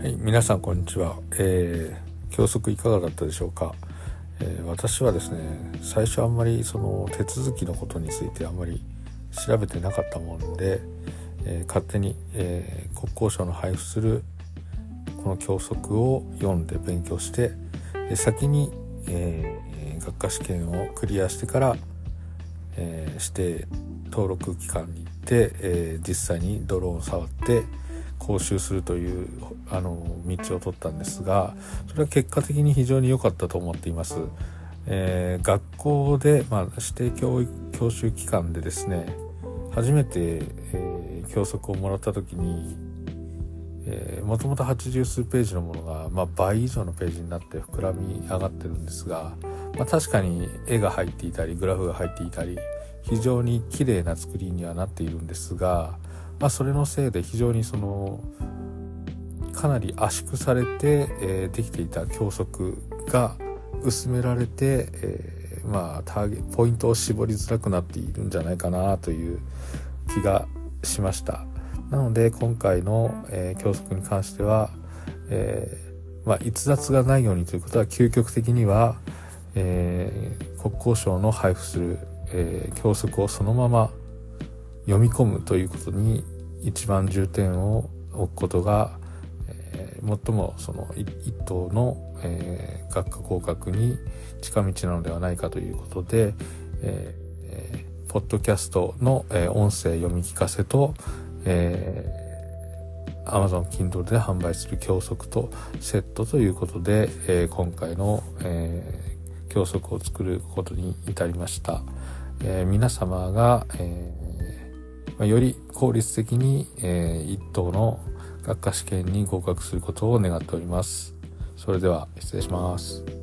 はい皆さんこんにちは、えー、教則いかがだったでしょうか、えー、私はですね最初あんまりその手続きのことについてあんまり調べてなかったもので、えー、勝手に、え国交省の配布するこの教則を読んで勉強してで先に、え学科試験をクリアしてから、え指定登録機関に行って、え実際にドローンを触って講習するというあの道を取ったんですがそれは結果的に非常に良かったと思っています。えー、学校で、まあ、指定教育教習機関でですね初めて、えー、教則をもらった時に、えー、もともと80数ページのものが、まあ、倍以上のページになって膨らみ上がってるんですが、まあ、確かに絵が入っていたりグラフが入っていたり非常に綺麗な作りにはなっているんですがまあ、それのせいで非常にそのかなり圧縮されて、えー、できていた教則が薄められて、えー、まあターゲポイントを絞りづらくなっているんじゃないかなという気がしました。なので今回の、えー、教則に関しては、えー、まあ、逸脱がないようにということは究極的には、え、国交省の配布する、え教則をそのまま読み込むということに一番重点を置くことが、えー、最もその一等の、えー、学科合格に近道なのではないかということで、えー、ポッドキャストの、えー、音声読み聞かせと、えー、Amazon Kindle で販売する教則とセットということで、えー、今回の、えー、教則を作ることに至りました。えー、皆様が、えーまあ、より効率的に、えー、一等の学科試験に合格することを願っております。それでは失礼します。